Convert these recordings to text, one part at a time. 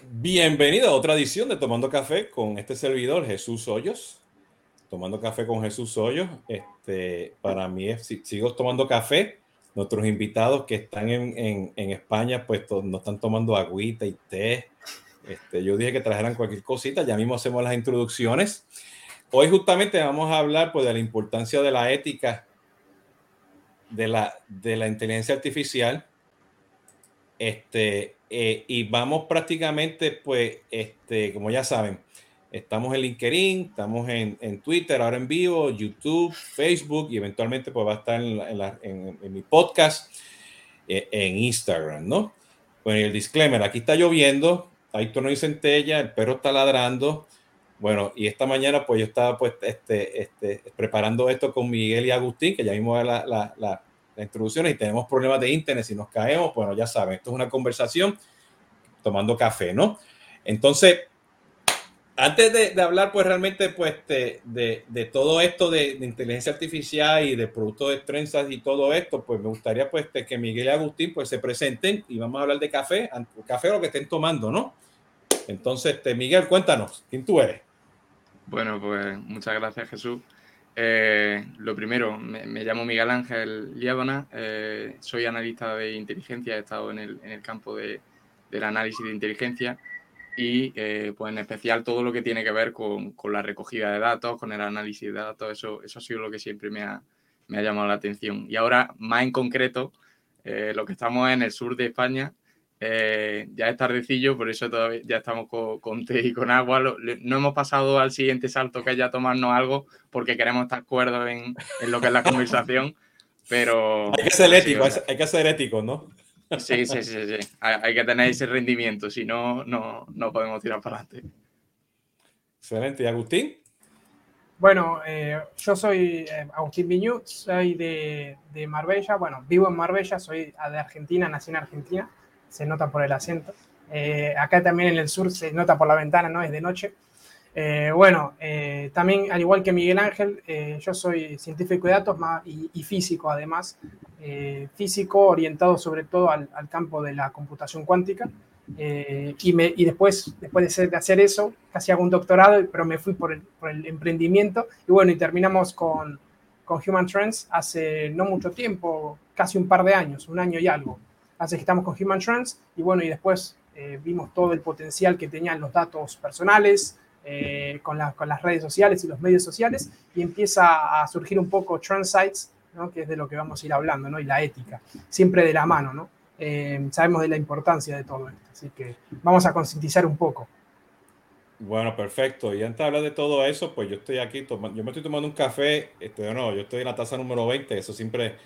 Bienvenido a otra edición de Tomando Café con este servidor Jesús Hoyos. Tomando Café con Jesús Hoyos. Este, para mí es, sigo tomando café. Nuestros invitados que están en, en, España, pues no están tomando agüita y té. Este, yo dije que trajeran cualquier cosita. Ya mismo hacemos las introducciones. Hoy justamente vamos a hablar pues, de la importancia de la ética de la, de la inteligencia artificial. Este, eh, y vamos prácticamente, pues, este, como ya saben, estamos en LinkedIn, estamos en, en, Twitter, ahora en vivo, YouTube, Facebook y eventualmente pues va a estar en, en, mi podcast eh, en Instagram, ¿no? Bueno, el disclaimer, aquí está lloviendo, hay tono y centella, el perro está ladrando. Bueno, y esta mañana pues yo estaba pues este, este, preparando esto con Miguel y Agustín, que ya la, la, la las introducciones y tenemos problemas de internet, si nos caemos, bueno, ya saben, esto es una conversación tomando café, ¿no? Entonces, antes de, hablar, pues realmente, pues, de, de, todo esto de, inteligencia artificial y de productos de trenzas y todo esto, pues me gustaría, pues, que Miguel y Agustín, pues, se presenten y vamos a hablar de café, café lo que estén tomando, ¿no? Entonces, este, Miguel, cuéntanos, ¿quién tú eres? Bueno, pues, muchas gracias, Jesús. Eh, lo primero, me, llamo Miguel Ángel Liabona, eh, soy analista de inteligencia, he estado en el, en el campo de, del análisis de inteligencia y eh, pues en especial todo lo que tiene que ver con, con, la recogida de datos, con el análisis de datos, eso, eso ha sido lo que siempre me ha, me ha llamado la atención. Y ahora, más en concreto, lo que estamos en el sur de España, eh, ya es tardecillo, por eso todavía ya estamos con, té y con agua. no hemos pasado al siguiente salto que es ya tomarnos algo porque queremos estar cuerdos en, en lo que es la conversación. Pero. Hay que ser ético, hay que ser ético, ¿no? Sí, sí, sí, sí. Hay, que tener ese rendimiento, si no, no, no podemos tirar para adelante. Excelente. ¿Y Agustín? Bueno, eh, yo soy eh, Agustín Viñú, soy de, de, Marbella. Bueno, vivo en Marbella, soy de Argentina, nací en Argentina se nota por el acento. Eh, acá también en el sur se nota por la ventana, ¿no? Es de noche. Eh, bueno, eh, también al igual que Miguel Ángel, yo soy científico de datos y, físico además, físico orientado sobre todo al, campo de la computación cuántica. Y, me, y, después, después de, hacer eso, casi hago un doctorado, pero me fui por el, por el emprendimiento. Y bueno, y terminamos con, con Human Trends hace no mucho tiempo, casi un par de años, un año y algo. Así que estamos con Human Trends y bueno, y después eh, vimos todo el potencial que tenían los datos personales eh, con, con, las redes sociales y los medios sociales y empieza a surgir un poco Trendsites, ¿no? que es de lo que vamos a ir hablando, ¿no? y la ética, siempre de la mano. ¿no? Eh, sabemos de la importancia de todo esto, así que vamos a concientizar un poco. Bueno, perfecto. Y antes de hablar de todo eso, pues yo estoy aquí, yo me estoy tomando un café, este, no, yo estoy en la taza número 20, eso siempre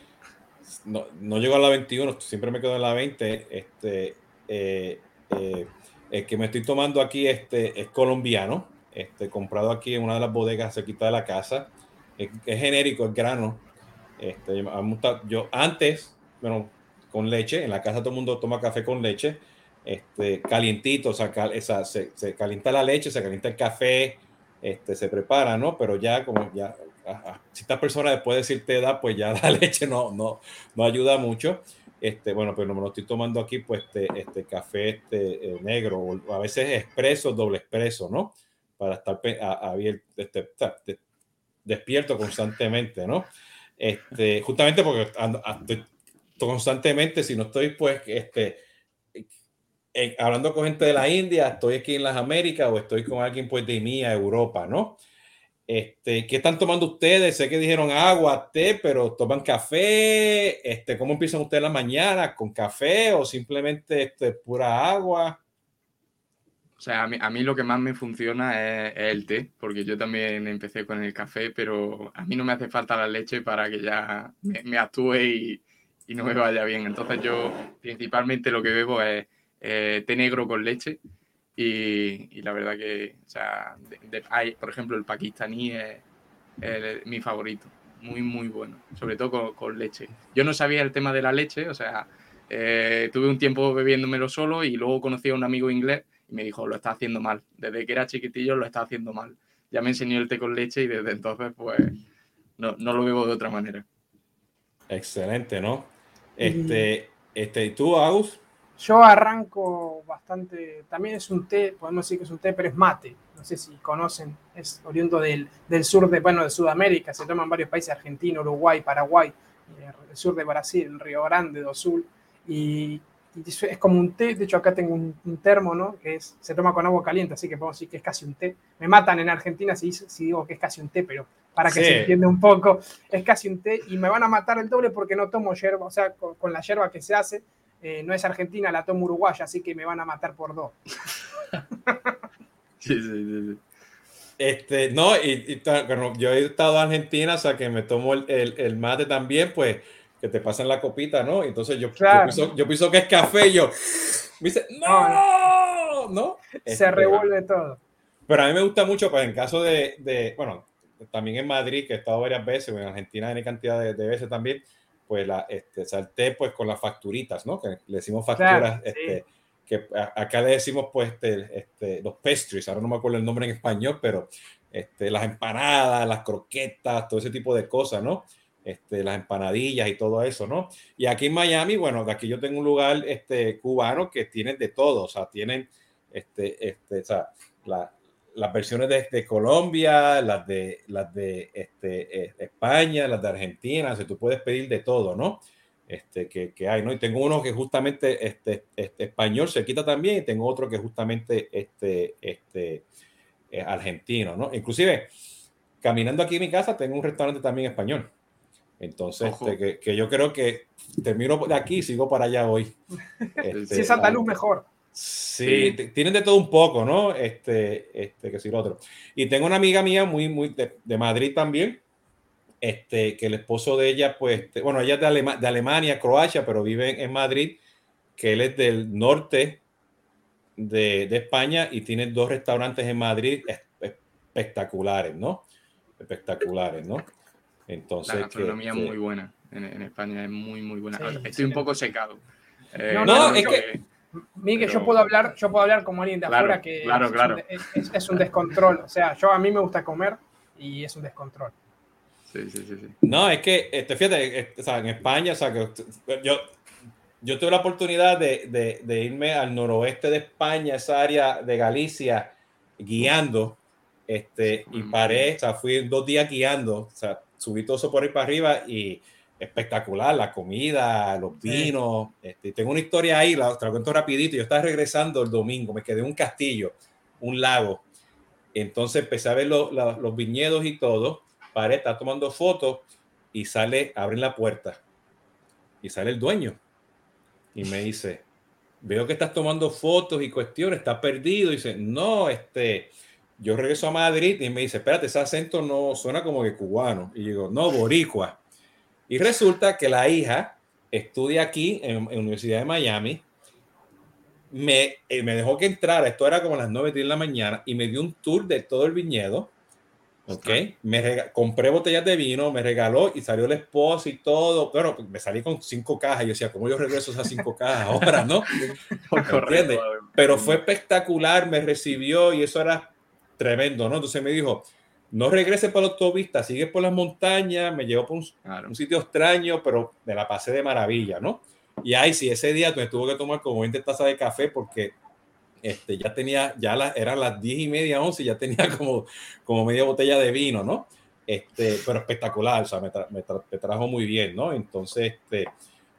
no, no llego a la 21, siempre me quedo en la 20. Este, eh, eh, el que me estoy tomando aquí este, es colombiano, este, comprado aquí en una de las bodegas cerquita de la casa. Es, genérico, es grano. Este, yo antes, bueno, con leche, en la casa todo el mundo toma café con leche, este, calientito, o sea, se, se, calienta la leche, se calienta el café, este, se prepara, ¿no? Pero ya como ya si esta persona después de decirte edad, pues ya la leche no, no, no ayuda mucho. Este, bueno, pero me lo estoy tomando aquí, pues este, este café este, eh, negro, o a veces expreso, doble expreso, ¿no? Para estar abierto, este, despierto constantemente, ¿no? Este, justamente porque constantemente, si no estoy, pues, este, hablando con gente de la India, estoy aquí en las Américas o estoy con alguien, pues, de mía, Europa, ¿no? Este, ¿Qué están tomando ustedes? Sé que dijeron agua, té, pero toman café. Este, ¿Cómo empiezan ustedes la mañana? ¿Con café o simplemente este, pura agua? O sea, a mí, lo que más me funciona es, el té, porque yo también empecé con el café, pero a mí no me hace falta la leche para que ya me, actúe y, no me vaya bien. Entonces yo principalmente lo que bebo es eh, té negro con leche y, la verdad que, o sea, hay, por ejemplo, el pakistaní es, mi favorito, muy, muy bueno, sobre todo con, leche. Yo no sabía el tema de la leche, o sea, eh, tuve un tiempo bebiéndomelo solo y luego conocí a un amigo inglés y me dijo, lo está haciendo mal, desde que era chiquitillo lo está haciendo mal. Ya me enseñó el té con leche y desde entonces, pues, no, no lo bebo de otra manera. Excelente, ¿no? Este, este, ¿y tú, Agus? Yo arranco bastante, también es un té, podemos decir que es un té, pero es mate. No sé si conocen, es oriundo del, del sur de, bueno, de Sudamérica, se toma en varios países, Argentina, Uruguay, Paraguay, eh, el sur de Brasil, Río Grande do Sul, y, es como un té, de hecho acá tengo un, termo, ¿no? Que es, se toma con agua caliente, así que podemos decir que es casi un té. Me matan en Argentina si, si digo que es casi un té, pero para que se entienda un poco, es casi un té y me van a matar el doble porque no tomo hierba, o sea, con, la hierba que se hace, eh, no es argentina, la tomo uruguaya, así que me van a matar por dos. sí, sí, sí, Este, no, y, yo he estado en Argentina, o sea, que me tomo el, el mate también, pues que te pasan la copita, ¿no? Entonces yo, yo, pienso, que es café y yo, me dice, no, no. Se este, revuelve todo. Pero a mí me gusta mucho, pues en caso de, de, bueno, también en Madrid, que he estado varias veces, en Argentina hay cantidad de, veces también, pues la, este, salté pues con las facturitas, ¿no? Que le decimos facturas, este, que acá le decimos pues este, este, los pastries, ahora no me acuerdo el nombre en español, pero este, las empanadas, las croquetas, todo ese tipo de cosas, ¿no? este, las empanadillas y todo eso, ¿no? Y aquí en Miami, bueno, aquí yo tengo un lugar este, cubano que tienen de todo, o sea, tienen este, este, o sea, las versiones de, de, Colombia, las de, las de este, eh, España, las de Argentina, o sea, tú puedes pedir de todo, ¿no? Este, que, que, hay, ¿no? Y tengo uno que justamente este, este, español se quita también y tengo otro que justamente este, este, eh, argentino, ¿no? Inclusive, caminando aquí en mi casa, tengo un restaurante también español. Entonces, este, que, yo creo que termino de aquí y sigo para allá hoy. Este, si es andaluz, mejor. Sí, tienen de todo un poco, ¿no? Este, este, que si lo otro. Y tengo una amiga mía muy, muy de, Madrid también, este, que el esposo de ella, pues, este, bueno, ella es de, de Alemania, Croacia, pero vive en, Madrid, que él es del norte de, de, España y tiene dos restaurantes en Madrid espectaculares, ¿no? Espectaculares, ¿no? Entonces, la gastronomía es muy buena en, España, es muy, muy buena. Estoy un poco secado. Eh, no, es que... Miguel, yo puedo hablar, yo puedo hablar como alguien de afuera que claro, es, claro. Un, es, un descontrol. O sea, yo a mí me gusta comer y es un descontrol. Sí, sí, sí. sí. No, es que, este, fíjate, este, o sea, en España, o sea, que yo, yo tuve la oportunidad de, de, de, irme al noroeste de España, esa área de Galicia, guiando, este, y paré, o sea, fui dos días guiando, o sea, subí todo eso por ahí para arriba y espectacular, la comida, los vinos. Este, tengo una historia ahí, la, te la cuento rapidito. Yo estaba regresando el domingo, me quedé en un castillo, un lago. Entonces empecé a ver los viñedos y todo. Paré, está tomando fotos y sale, abren la puerta y sale el dueño y me dice, veo que estás tomando fotos y cuestiones, estás perdido. Y dice, no, este, yo regreso a Madrid y me dice, espérate, ese acento no suena como que cubano. Y digo, no, boricua. Y resulta que la hija estudia aquí en, la Universidad de Miami. Me, eh, me dejó que entrara, esto era como las 9 de la mañana, y me dio un tour de todo el viñedo. Ok, me compré botellas de vino, me regaló y salió el esposo y todo. Pero me salí con cinco cajas. Yo decía, ¿cómo yo regreso esas cinco cajas ahora? ¿No? Pero fue espectacular, me recibió y eso era tremendo, ¿no? Entonces me dijo, no regrese por la autopista, sigue por las montañas, me llevó por un, sitio extraño, pero me la pasé de maravilla, ¿no? Y ahí sí, ese día me tuvo que tomar como 20 tazas de café porque este, ya tenía, ya la, eran las 10 y media, 11, ya tenía como, como media botella de vino, ¿no? Este, pero espectacular, o sea, me, me, trajo muy bien, ¿no? Entonces, este,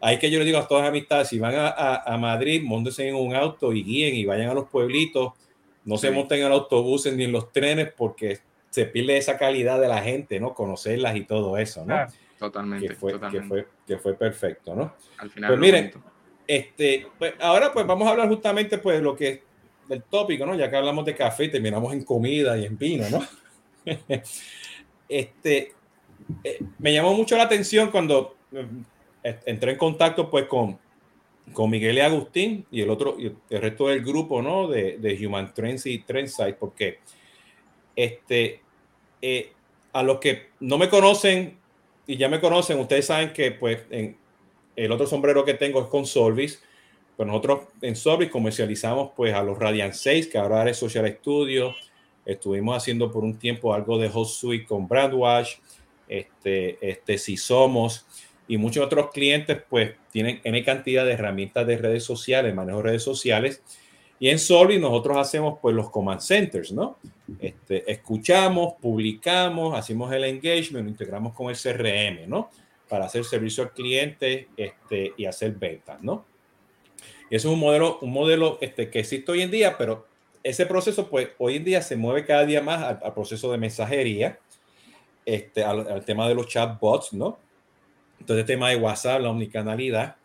hay que yo le digo a todas las amistades, si van a, a, a Madrid, montense en un auto y guíen y vayan a los pueblitos, no se monten en autobús ni en los trenes porque se pierde esa calidad de la gente, ¿no? Conocerlas y todo eso, ¿no? totalmente. Que fue, Que fue, que fue perfecto, ¿no? Al final. Pues miren, este, pues ahora pues vamos a hablar justamente pues lo que del tópico, ¿no? Ya que hablamos de café, terminamos en comida y en vino, ¿no? este, eh, me llamó mucho la atención cuando eh, entré en contacto pues con, con Miguel y Agustín y el otro, y el resto del grupo, ¿no? De, de Human Trends y Trendsight, porque este, eh, a los que no me conocen y ya me conocen, ustedes saben que pues en, el otro sombrero que tengo es con Solvis, pues nosotros en Solvis comercializamos pues a los Radiant 6, que ahora es Social Studio, estuvimos haciendo por un tiempo algo de Host Suite con Brandwash, este, este, si somos, y muchos otros clientes pues tienen N cantidad de herramientas de redes sociales, manejo de redes sociales. Y en Solid nosotros hacemos pues los command centers, ¿no? Este, escuchamos, publicamos, hacemos el engagement, integramos con el CRM, ¿no? Para hacer servicio al cliente este, y hacer ventas, ¿no? Y eso es un modelo, un modelo este, que existe hoy en día, pero ese proceso pues hoy en día se mueve cada día más al, proceso de mensajería, este, al, al tema de los chatbots, ¿no? Entonces, el tema de WhatsApp, la omnicanalidad.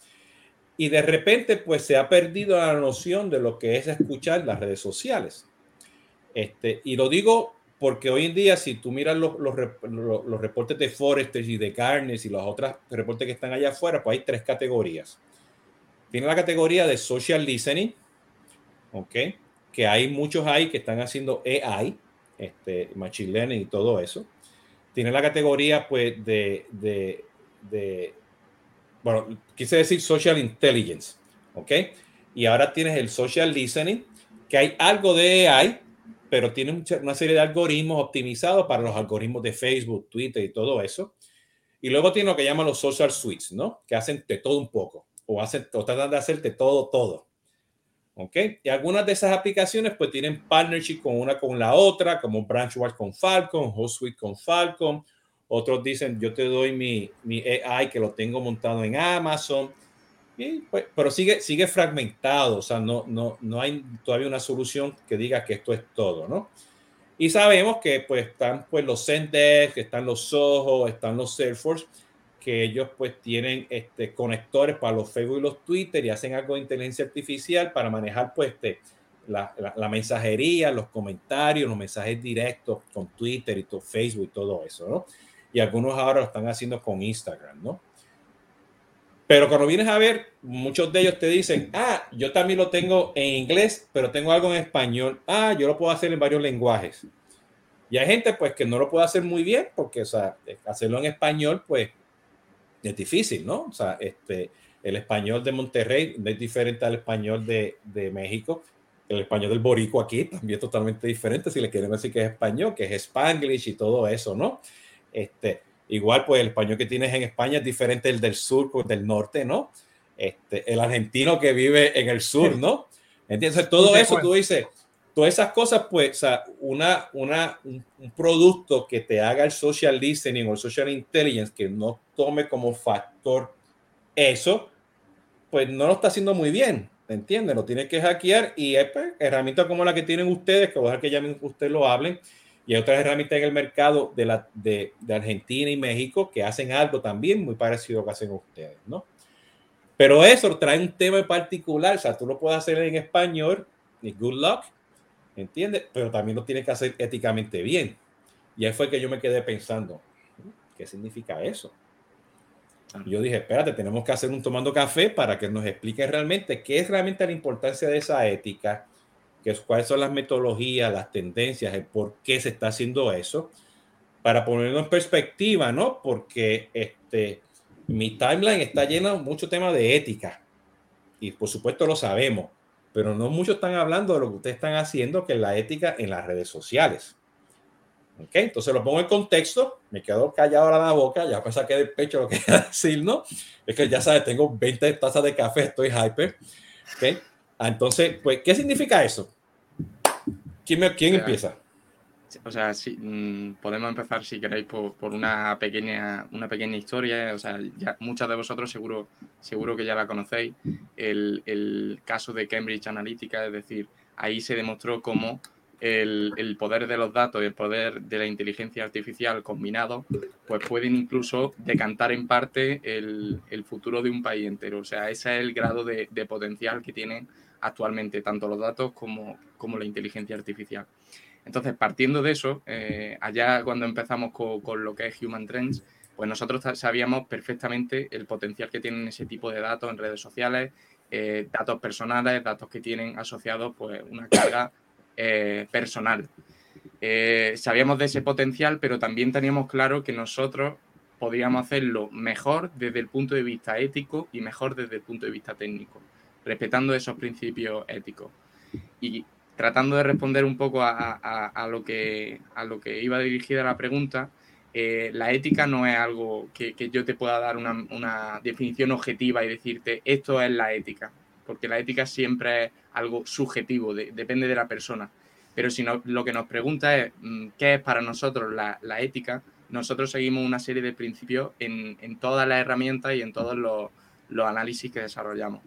Y de repente, pues se ha perdido la noción de lo que es escuchar las redes sociales. Este, y lo digo porque hoy en día, si tú miras los, los, reportes de Forrester y de Carnes y los otros reportes que están allá afuera, pues hay tres categorías. Tiene la categoría de social listening, ¿ok? Que hay muchos ahí que están haciendo AI, este, machine learning y todo eso. Tiene la categoría, pues, de, bueno, quise decir social intelligence, ¿ok? Y ahora tienes el social listening, que hay algo de AI, pero tiene una serie de algoritmos optimizados para los algoritmos de Facebook, Twitter y todo eso. Y luego tiene lo que llaman los social suites, ¿no? Que hacen de todo un poco, o, hacen, o tratan de hacerte todo, todo. ¿Ok? Y algunas de esas aplicaciones pues tienen partnership con una con la otra, como Branchwatch con Falcon, HostSuite con Falcon, otros dicen, yo te doy mi, mi AI que lo tengo montado en Amazon. Pues, pero sigue, sigue fragmentado, o sea, no, no, no hay todavía una solución que diga que esto es todo, ¿no? Y sabemos que pues están pues los Zendesk, están los Soho, están los Salesforce, que ellos pues tienen este, conectores para los Facebook y los Twitter y hacen algo de inteligencia artificial para manejar pues este, la, la, la, mensajería, los comentarios, los mensajes directos con Twitter y todo, Facebook y todo eso, ¿no? Y algunos ahora lo están haciendo con Instagram, ¿no? Pero cuando vienes a ver, muchos de ellos te dicen, ah, yo también lo tengo en inglés, pero tengo algo en español. Ah, yo lo puedo hacer en varios lenguajes. Y hay gente pues que no lo puede hacer muy bien porque, o sea, hacerlo en español pues es difícil, ¿no? O sea, este, el español de Monterrey es diferente al español de, de México. El español del Borico aquí también es totalmente diferente si le quieren decir que es español, que es Spanglish y todo eso, ¿no? Este, igual, pues el español que tienes en España es diferente del del sur, pues, del norte, ¿no? Este, el argentino que vive en el sur, ¿no? Entonces, todo eso tú dices, todas esas cosas, pues, o sea, una, una, un, producto que te haga el social listening o el social intelligence que no tome como factor eso, pues no lo está haciendo muy bien, ¿entiendes? Lo tienes que hackear y pues, herramientas como la que tienen ustedes, que ojalá que ya ustedes lo hablen, y hay otras herramientas en el mercado de, la, de, de, Argentina y México que hacen algo también muy parecido a lo que hacen ustedes, ¿no? Pero eso trae un tema en particular, o sea, tú lo puedes hacer en español, y good luck, ¿entiendes? Pero también lo tienes que hacer éticamente bien. Y ahí fue que yo me quedé pensando, ¿qué significa eso? Y yo dije, espérate, tenemos que hacer un tomando café para que nos explique realmente qué es realmente la importancia de esa ética, que es, cuáles son las metodologías, las tendencias, el por qué se está haciendo eso, para ponerlo en perspectiva, ¿no? Porque este, mi timeline está llena de mucho tema de ética, y por supuesto lo sabemos, pero no muchos están hablando de lo que ustedes están haciendo, que es la ética en las redes sociales. ¿Ok? Entonces lo pongo en contexto, me quedo callado ahora la boca, ya pues saqué del pecho lo que iba a decir, ¿no? Es que ya sabes, tengo 20 tazas de café, estoy hyper. ¿Ok? Ah, entonces, pues, ¿qué significa eso? ¿Quién, me, quién o sea, empieza? O sea, sí, mmm, podemos empezar, si queréis, por, por, una, pequeña, una pequeña historia. O sea, ya, muchas de vosotros seguro, seguro que ya la conocéis. El, el caso de Cambridge Analytica, es decir, ahí se demostró cómo el, el, poder de los datos y el poder de la inteligencia artificial combinado, pues pueden incluso decantar en parte el, el futuro de un país entero. O sea, ese es el grado de, de potencial que tienen actualmente, tanto los datos como, como la inteligencia artificial. Entonces, partiendo de eso, eh, allá cuando empezamos con, con, lo que es Human Trends, pues nosotros sabíamos perfectamente el potencial que tienen ese tipo de datos en redes sociales, eh, datos personales, datos que tienen asociados pues una carga eh, personal. Sabíamos de ese potencial, pero también teníamos claro que nosotros podíamos hacerlo mejor desde el punto de vista ético y mejor desde el punto de vista técnico respetando esos principios éticos. Y tratando de responder un poco a, a, a, lo, que, a lo que iba dirigida la pregunta, eh, la ética no es algo que, yo te pueda dar una, definición objetiva y decirte esto es la ética, porque la ética siempre es algo subjetivo, depende de la persona. Pero si no, lo que nos pregunta es mm, qué es para nosotros la, ética, nosotros seguimos una serie de principios en, todas las herramientas y en todos los, análisis que desarrollamos.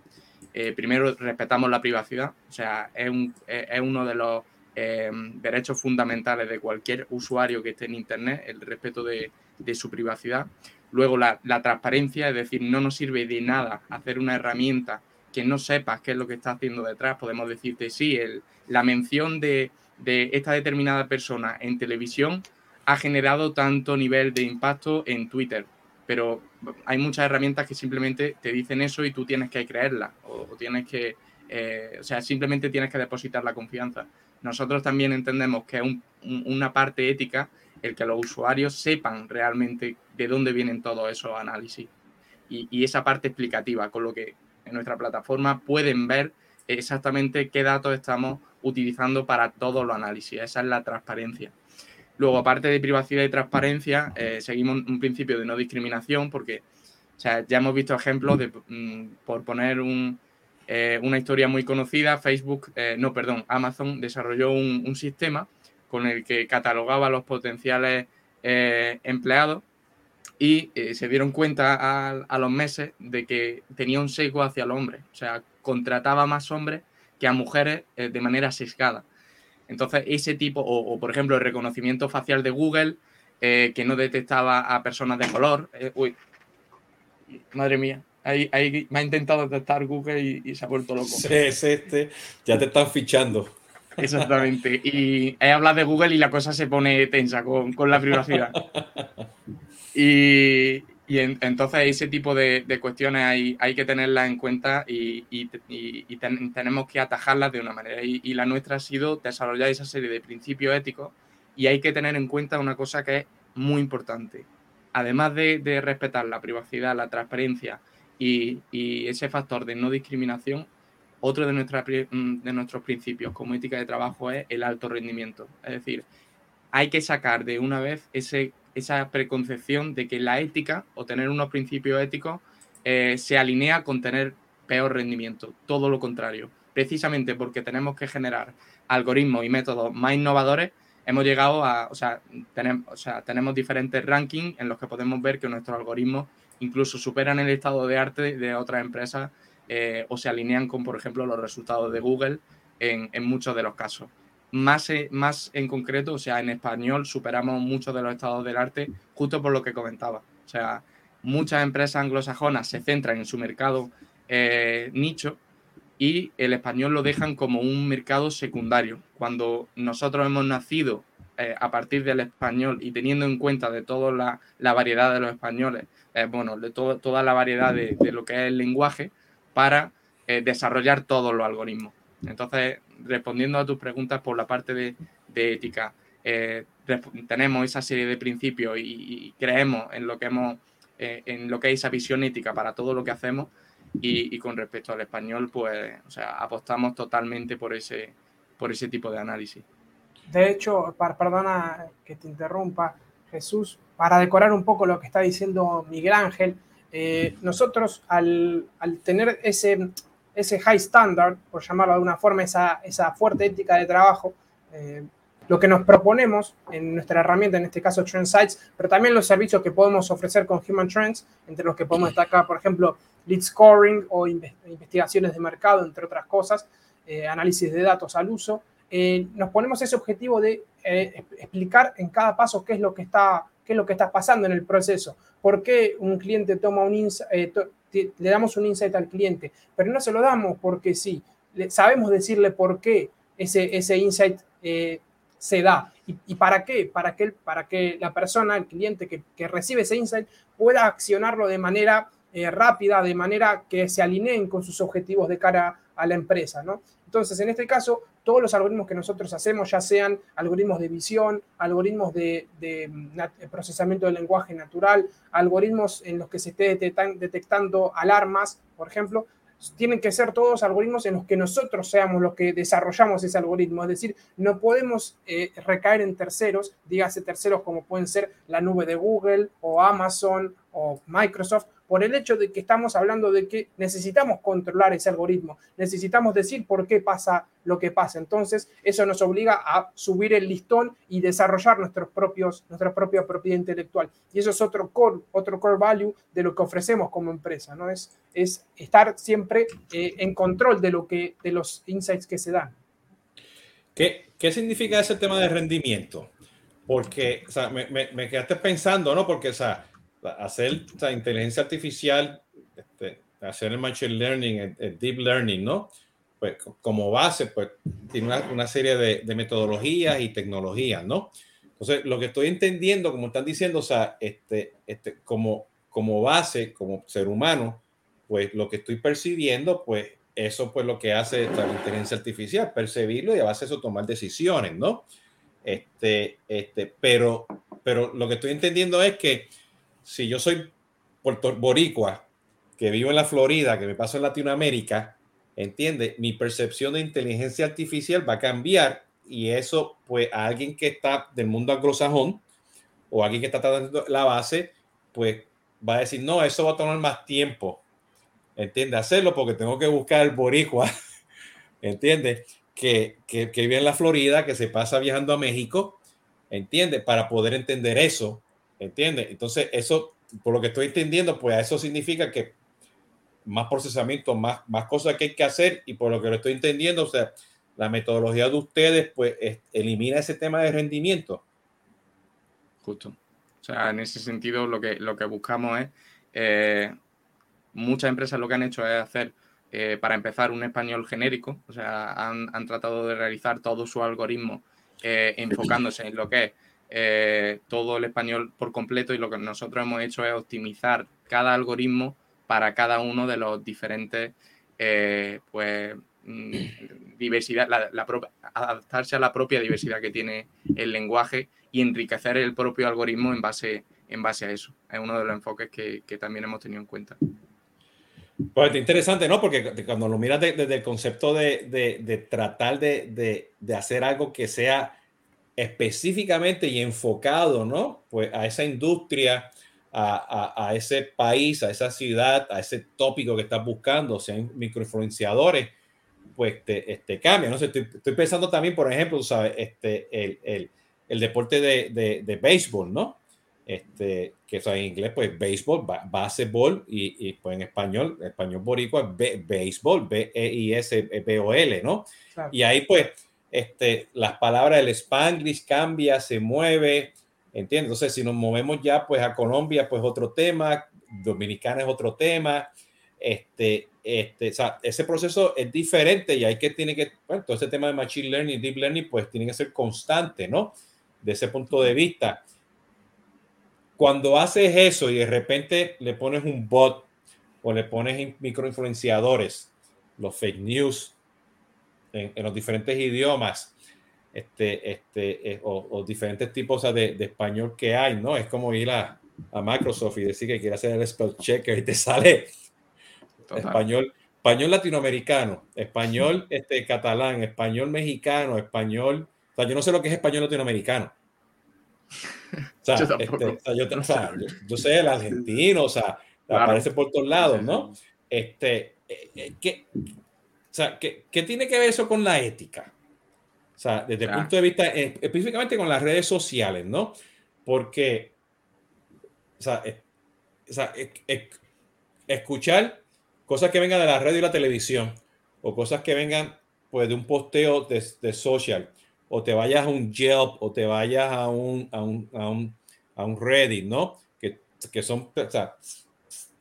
Eh, primero, respetamos la privacidad, o sea, es, es uno de los Em, derechos fundamentales de cualquier usuario que esté en Internet, el respeto de, su privacidad. Luego la, transparencia, es decir, no nos sirve de nada hacer una herramienta que no sepas qué es lo que está haciendo detrás. Podemos decirte, sí, el, la mención de, esta determinada persona en televisión ha generado tanto nivel de impacto en Twitter, pero hay muchas herramientas que simplemente te dicen eso y tú tienes que creerla o, tienes que, eh, o sea, simplemente tienes que depositar la confianza nosotros también entendemos que es una parte ética el que los usuarios sepan realmente de dónde vienen todos esos análisis y, esa parte explicativa, con lo que en nuestra plataforma pueden ver exactamente qué datos estamos utilizando para todos los análisis. Esa es la transparencia. Luego, aparte de privacidad y transparencia, eh, seguimos un principio de no discriminación porque ya hemos visto ejemplos de, mm, por poner eh, una historia muy conocida, Facebook, eh, no, perdón, Amazon desarrolló un, sistema con el que catalogaba a los potenciales eh, empleados y se dieron cuenta a, los meses de que tenía un sesgo hacia el hombre, o sea, contrataba más hombres que a mujeres de manera sesgada. Entonces, ese tipo, o, por ejemplo, el reconocimiento facial de Google, que no detectaba a personas de color. uy, madre mía, Ahí, me ha intentado detectar Google y, se ha vuelto loco. Sí, es este. Ya te están fichando. Exactamente. Y he hablado de Google y la cosa se pone tensa con, la privacidad. Y, entonces ese tipo de, cuestiones hay, que tenerlas en cuenta y, tenemos que atajarlas de una manera. Y, la nuestra ha sido desarrollar esa serie de principios éticos y hay que tener en cuenta una cosa que es muy importante. Además de, respetar la privacidad, la transparencia, y, ese factor de no discriminación, otro de, mm, de nuestros principios como ética de trabajo es el alto rendimiento. Es decir, hay que sacar de una vez ese, esa preconcepción de que la ética o tener unos principios éticos eh, se alinea con tener peor rendimiento. Todo lo contrario. Precisamente porque tenemos que generar algoritmos y métodos más innovadores, hemos llegado a, o sea, tenemos, o sea, tenemos diferentes rankings en los que podemos ver que nuestros algoritmos incluso superan el estado de arte de otras empresas eh, o se alinean con, por ejemplo, los resultados de Google en, muchos de los casos. Más, eh, más en concreto, o sea, en español superamos muchos de los estados del arte justo por lo que comentaba. O sea, muchas empresas anglosajonas se centran en su mercado eh, nicho y el español lo dejan como un mercado secundario. Cuando nosotros hemos nacido a partir del español y teniendo en cuenta de toda la, variedad de los españoles, eh, bueno, de toda la variedad de, lo que es el lenguaje para eh, desarrollar todos los algoritmos. Entonces, respondiendo a tus preguntas por la parte de, ética, eh, tenemos esa serie de principios y, creemos en lo que hemos, en lo que es esa visión ética para todo lo que hacemos y, con respecto al español, pues, o sea, apostamos totalmente por ese, por ese tipo de análisis. De hecho, perdona que te interrumpa, Jesús, para decorar un poco lo que está diciendo Miguel Ángel, eh, nosotros al, tener ese, ese high standard, por llamarlo de alguna forma, esa, esa fuerte ética de trabajo, eh, lo que nos proponemos en nuestra herramienta, en este caso Trend Sites, pero también los servicios que podemos ofrecer con Human Trends, entre los que podemos destacar, por ejemplo, lead scoring o investigaciones de mercado, entre otras cosas, eh, análisis de datos al uso, nos ponemos ese objetivo de explicar en cada paso qué es lo que está qué es lo que está pasando en el proceso, por qué un cliente toma un eh, le damos un insight al cliente, pero no se lo damos porque sí, sabemos decirle por qué ese, ese insight eh, se da. ¿Y, para qué? Para que, para que la persona, el cliente que, que recibe ese insight pueda accionarlo de manera eh, rápida, de manera que se alineen con sus objetivos de cara a la empresa, ¿no? Entonces, en este caso, todos los algoritmos que nosotros hacemos, ya sean algoritmos de visión, algoritmos de, procesamiento del lenguaje natural, algoritmos en los que se esté detectando alarmas, por ejemplo, tienen que ser todos algoritmos en los que nosotros seamos los que desarrollamos ese algoritmo. Es decir, no podemos eh, recaer en terceros, dígase terceros como pueden ser la nube de Google o Amazon o Microsoft, por el hecho de que estamos hablando de que necesitamos controlar ese algoritmo, necesitamos decir por qué pasa lo que pasa. Entonces, eso nos obliga a subir el listón y desarrollar nuestros propios, nuestra propia propiedad intelectual. Y eso es otro core, otro core value de lo que ofrecemos como empresa, ¿no? Es, es estar siempre eh, en control de, lo que, de los insights que se dan. ¿Qué, qué significa ese tema de rendimiento? Porque, o sea, me, me, me quedaste pensando, ¿no? Porque, o sea, hacer la inteligencia artificial, este, hacer el machine learning, el, deep learning, ¿no? Pues como base, pues tiene una, una serie de, de, metodologías y tecnologías, ¿no? Entonces, lo que estoy entendiendo, como están diciendo, o sea, este, este, como, como base, como ser humano, pues lo que estoy percibiendo, pues eso pues lo que hace la inteligencia artificial, percibirlo y a base de eso tomar decisiones, ¿no? Este, este, pero, pero lo que estoy entendiendo es que si yo soy Puerto Boricua, que vivo en la Florida, que me paso en Latinoamérica, entiende, mi percepción de inteligencia artificial va a cambiar y eso, pues, a alguien que está del mundo anglosajón o alguien que está tratando la base, pues va a decir, no, eso va a tomar más tiempo, entiende, hacerlo porque tengo que buscar el boricua, entiende, que, que, que vive en la Florida, que se pasa viajando a México, entiende, para poder entender eso ¿Entiendes? Entonces, eso, por lo que estoy entendiendo, pues eso significa que más procesamiento, más, más cosas que hay que hacer y por lo que lo estoy entendiendo, o sea, la metodología de ustedes, pues elimina ese tema de rendimiento. Justo. O sea, en ese sentido, lo que, lo que buscamos es, eh, muchas empresas lo que han hecho es hacer, eh, para empezar, un español genérico, o sea, han, han tratado de realizar todo su algoritmo eh, enfocándose en lo que es eh, todo el español por completo y lo que nosotros hemos hecho es optimizar cada algoritmo para cada uno de los diferentes, eh, pues, mm, diversidad, la, adaptarse a la propia diversidad que tiene el lenguaje y enriquecer el propio algoritmo en base, en base a eso. Es uno de los enfoques que, que también hemos tenido en cuenta. Pues interesante, ¿no? Porque cuando lo miras desde, el concepto de, de, de tratar de, hacer algo que sea específicamente y enfocado, ¿no? Pues a esa industria, a, a, a, ese país, a esa ciudad, a ese tópico que estás buscando, sean microinfluenciadores, pues te, este, cambia, ¿no? Estoy, estoy, pensando también, por ejemplo, ¿sabes? Este, el, el, el deporte de, de, de, béisbol, ¿no? Este, que o sea, en inglés, pues béisbol, baseball, y, y, pues en español, español boricua, béisbol, B-E-I-S-B-O-L, ¿no? Claro. Y ahí, pues, este, las palabras, el spanglish cambia, se mueve, ¿entiendes? Entonces, si nos movemos ya pues a Colombia, pues otro tema, Dominicana es otro tema, este, este, o sea, ese proceso es diferente y hay que, tiene que, bueno, todo ese tema de Machine Learning, Deep Learning, pues tiene que ser constante, ¿no? De ese punto de vista. Cuando haces eso y de repente le pones un bot o le pones microinfluenciadores, los fake news, en, en los diferentes idiomas este, este, eh, o, o, diferentes tipos de, de, español que hay, ¿no? Es como ir a, a, Microsoft y decir que quiere hacer el spell checker y te sale español, español latinoamericano, español este, catalán, español mexicano, español. O sea, yo no sé lo que es español latinoamericano. O sea, yo, este, o sea, yo, o sea, yo, yo, sé el argentino, o sea, claro. aparece por todos lados, ¿no? Este, eh, eh, ¿qué, o sea, ¿qué, ¿qué, tiene que ver eso con la ética? O sea, desde el punto de vista, eh, específicamente con las redes sociales, ¿no? Porque, o sea, eh, o sea eh, escuchar cosas que vengan de la radio y la televisión, o cosas que vengan pues de un posteo de, de social, o te vayas a un Yelp, o te vayas a un, a un, a un, a un Reddit, ¿no? Que, que son o sea,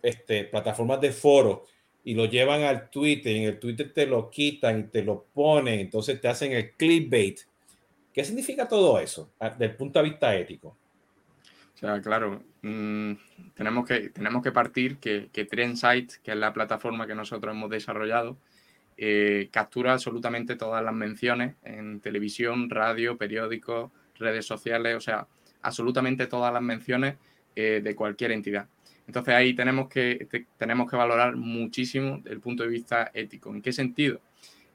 este, plataformas de foro y lo llevan al Twitter, y en el Twitter te lo quitan y te lo ponen, entonces te hacen el clickbait. ¿Qué significa todo eso desde el punto de vista ético? O sea, claro, mmm, tenemos, que, tenemos que partir que, que Trendsight, que es la plataforma que nosotros hemos desarrollado, eh, captura absolutamente todas las menciones en televisión, radio, periódicos, redes sociales, o sea, absolutamente todas las menciones eh, de cualquier entidad. Entonces ahí tenemos que, tenemos que valorar muchísimo el punto de vista ético. ¿En qué sentido?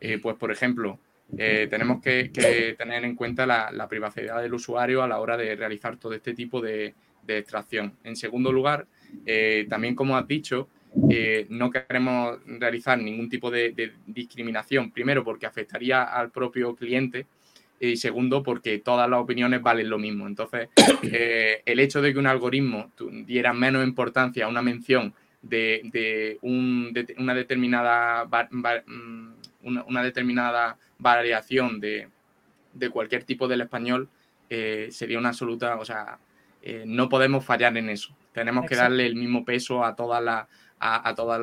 Eh, pues, por ejemplo, eh, tenemos que, tener en cuenta la, privacidad del usuario a la hora de realizar todo este tipo de, extracción. En segundo lugar, eh, también como has dicho, no queremos realizar ningún tipo de, discriminación, primero porque afectaría al propio cliente y segundo porque todas las opiniones valen lo mismo. Entonces, eh, el hecho de que un algoritmo diera menos importancia a una mención de, una, determinada, mm, una, determinada variación de, cualquier tipo del español eh, sería una absoluta, o sea, eh, no podemos fallar en eso. Tenemos que darle el mismo peso a todas las a, todas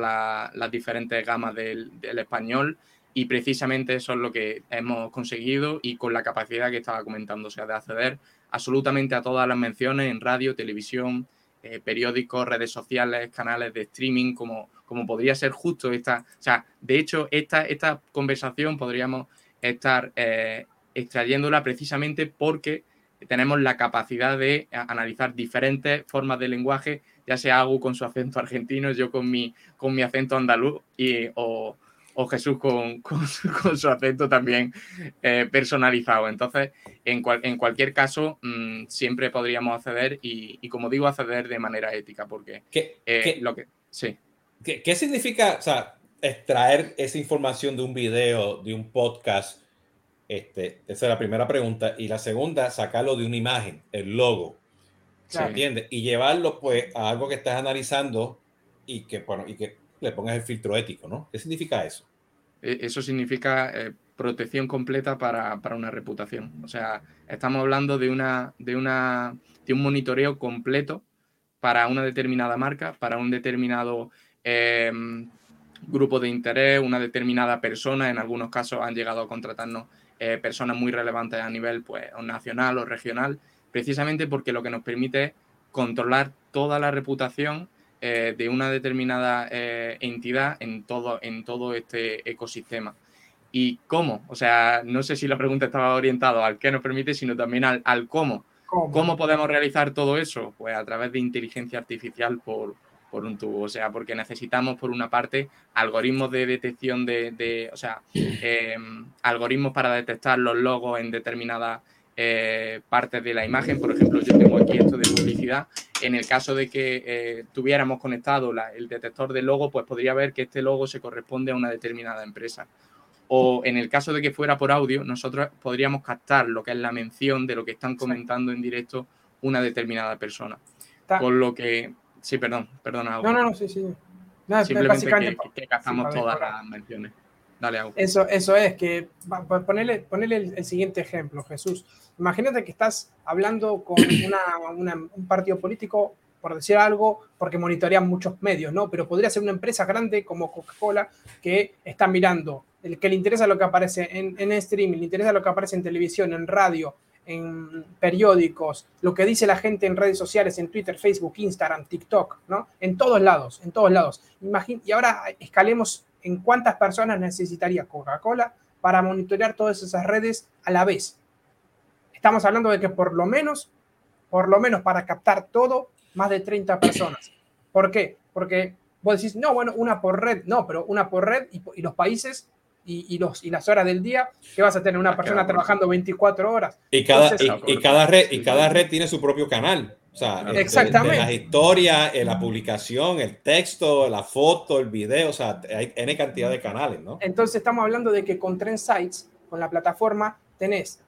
las diferentes gamas del español y precisamente eso es lo que hemos conseguido y con la capacidad que estaba comentando, o sea, de acceder absolutamente a todas las menciones en radio, televisión, eh, periódicos, redes sociales, canales de streaming, como, como podría ser justo esta. O sea, de hecho, esta, esta conversación podríamos estar eh, extrayéndola precisamente porque tenemos la capacidad de analizar diferentes formas de lenguaje, ya sea algo con su acento argentino, yo con mi, con mi acento andaluz, y, o, o Jesús con, con, su acento también eh, personalizado. Entonces, en, en cualquier caso, mm, siempre podríamos acceder y, como digo, acceder de manera ética, porque ¿Qué, eh, lo que... Sí. ¿qué, significa, o sea, extraer esa información de un video, de un podcast? Este, esa es la primera pregunta. Y la segunda, sacarlo de una imagen, el logo. ¿Se entiende? Y llevarlo pues a algo que estás analizando y que, bueno, y que le pongas el filtro ético, ¿no? ¿Qué significa eso? E, eso significa eh, protección completa para, una reputación. O sea, estamos hablando de, una, de, una, de un monitoreo completo para una determinada marca, para un determinado em, grupo de interés, una determinada persona. En algunos casos han llegado a contratarnos eh, personas muy relevantes a nivel pues, nacional o regional, precisamente porque lo que nos permite es controlar toda la reputación eh, de una determinada eh, entidad en todo, en todo este ecosistema. ¿Y cómo? O sea, no sé si la pregunta estaba orientada al qué nos permite, sino también al, cómo. cómo. podemos realizar todo eso? Pues a través de inteligencia artificial por, por un tubo. O sea, porque necesitamos, por una parte, algoritmos de detección de, o sea, em, algoritmos para detectar los logos en determinadas eh, partes de la imagen. Por ejemplo, yo tengo aquí esto de publicidad. En el caso de que eh, tuviéramos conectado el detector de logo, pues podría ver que este logo se corresponde a una determinada empresa. O en el caso de que fuera por audio, nosotros podríamos captar lo que es la mención de lo que están comentando en directo una determinada persona. Por lo que. Sí, perdón, perdona. No, no, no, sí, sí. Simplemente que, que, captamos todas las menciones. Eso, eso es, que ponerle, ponerle el, siguiente ejemplo, Jesús. Imagínate que estás hablando con un partido político, por decir algo, porque monitorean muchos medios, ¿no? Pero podría ser una empresa grande como Coca-Cola que está mirando, el que le interesa lo que aparece en, en streaming, le interesa lo que aparece en televisión, en radio, en periódicos, lo que dice la gente en redes sociales, en Twitter, Facebook, Instagram, TikTok, ¿no? En todos lados, en todos lados. y ahora escalemos en cuántas personas necesitaría Coca-Cola para monitorear todas esas redes a la vez. Estamos hablando de que por lo menos, por lo menos para captar todo, más de 30 personas. ¿Por qué? Porque vos decís, no, bueno, una por red, no, pero una por red y, los países y, los, y las horas del día, que vas a tener una persona trabajando 24 horas. Y cada, y, cada red, y cada red tiene su propio canal. O sea, Exactamente. las historias, eh, la publicación, el texto, la foto, el video, o sea, hay N cantidad de canales, ¿no? Entonces estamos hablando de que con Trend Sites, con la plataforma, tenés,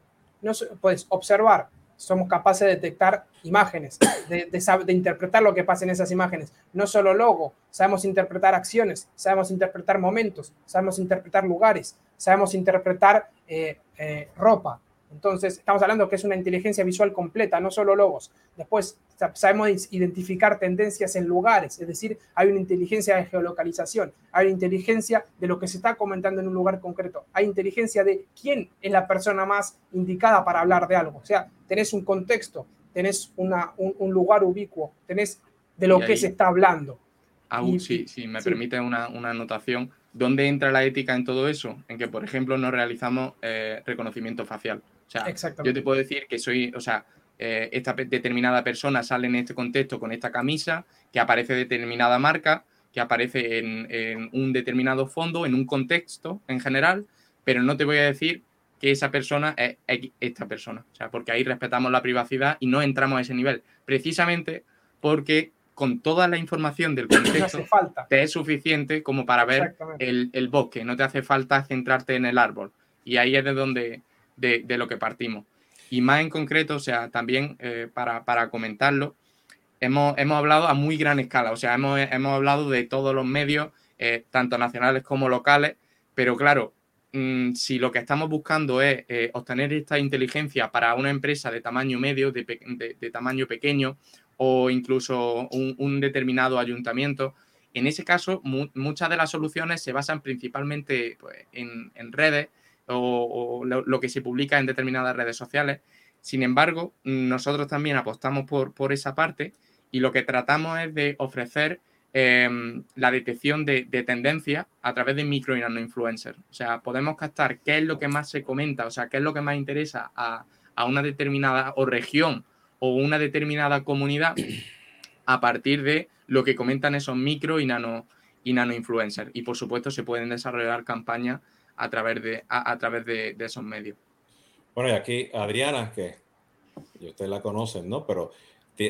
no puedes observar, somos capaces de detectar imágenes, de, de, interpretar lo que pasa en esas imágenes. No solo logo, sabemos interpretar acciones, sabemos interpretar momentos, sabemos interpretar lugares, sabemos interpretar eh, eh, ropa, entonces, estamos hablando que es una inteligencia visual completa, no solo logos. Después, sabemos identificar tendencias en lugares, es decir, hay una inteligencia de geolocalización, hay una inteligencia de lo que se está comentando en un lugar concreto, hay inteligencia de quién es la persona más indicada para hablar de algo. O sea, tenés un contexto, tenés una, un, lugar ubicuo, tenés de lo que se está hablando. Aún, sí, sí, me permite una, una anotación. ¿Dónde entra la ética en todo eso? En que, por ejemplo, no realizamos eh, reconocimiento facial. O sea, yo te puedo decir que soy, o sea, eh, esta determinada persona sale en este contexto con esta camisa, que aparece determinada marca, que aparece en, un determinado fondo, en un contexto en general, pero no te voy a decir que esa persona es esta persona. O sea, porque ahí respetamos la privacidad y no entramos a ese nivel. Precisamente porque con toda la información del contexto te es suficiente como para ver el, bosque, no te hace falta centrarte en el árbol. Y ahí es de donde, de, lo que partimos. Y más en concreto, o sea, también eh, para, comentarlo, hemos, hemos, hablado a muy gran escala, o sea, hemos, hablado de todos los medios, eh, tanto nacionales como locales, pero claro, mm, si lo que estamos buscando es eh, obtener esta inteligencia para una empresa de tamaño medio, de, de tamaño pequeño, o incluso un, determinado ayuntamiento. En ese caso, muchas de las soluciones se basan principalmente pues, en, redes o, lo, que se publica en determinadas redes sociales. Sin embargo, nosotros también apostamos por, por esa parte y lo que tratamos es de ofrecer em, la detección de, tendencias a través de micro y nano influencers. O sea, podemos captar qué es lo que más se comenta, o sea, qué es lo que más interesa a, a una determinada o región o una determinada comunidad a partir de lo que comentan esos micro y nano, y nano influencers. Y por supuesto se pueden desarrollar campañas a través de, a, través de, esos medios. Bueno, y aquí Adriana, que ustedes la conocen, ¿no? Pero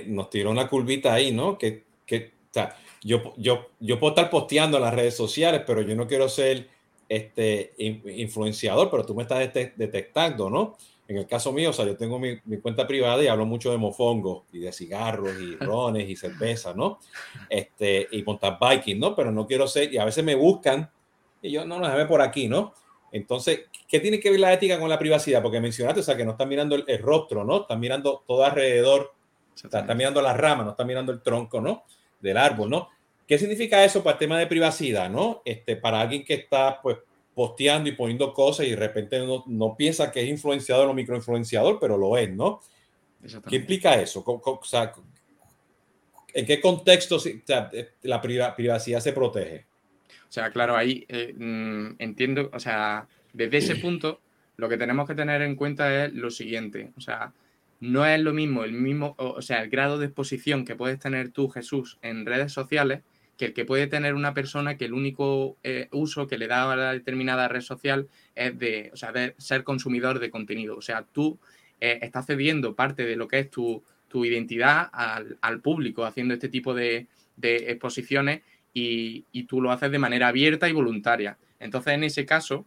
nos tiró una curvita ahí, ¿no? Que, que o sea, yo, yo, yo puedo estar posteando en las redes sociales, pero yo no quiero ser este, influenciador, pero tú me estás detectando, ¿no? En el caso mío, o sea, yo tengo mi, cuenta privada y hablo mucho de mofongo y de cigarros y rones y cerveza, ¿no? Este, y montar biking, ¿no? Pero no quiero ser, y a veces me buscan y yo, no, no, déjame por aquí, ¿no? Entonces, ¿qué tiene que ver la ética con la privacidad? Porque mencionaste, o sea, que no están mirando el, rostro, ¿no? Están mirando todo alrededor, están mirando las ramas, no están mirando el tronco, ¿no? Del árbol, ¿no? ¿Qué significa eso para el tema de privacidad, ¿no? Este, para alguien que está, pues, posteando y poniendo cosas y de repente no, piensa que es influenciador o microinfluenciador, pero lo es, ¿no? ¿Qué implica eso? ¿En qué contexto la privacidad se protege? O sea, claro, ahí eh, mm, entiendo, o sea, desde ese punto lo que tenemos que tener en cuenta es lo siguiente, o sea, no es lo mismo el mismo, o sea, el grado de exposición que puedes tener tú, Jesús, en redes sociales que el que puede tener una persona que el único eh, uso que le da a la determinada red social es de, o sea, de ser consumidor de contenido. O sea, tú eh, estás cediendo parte de lo que es tu, identidad al, público haciendo este tipo de, exposiciones y, tú lo haces de manera abierta y voluntaria. Entonces, en ese caso,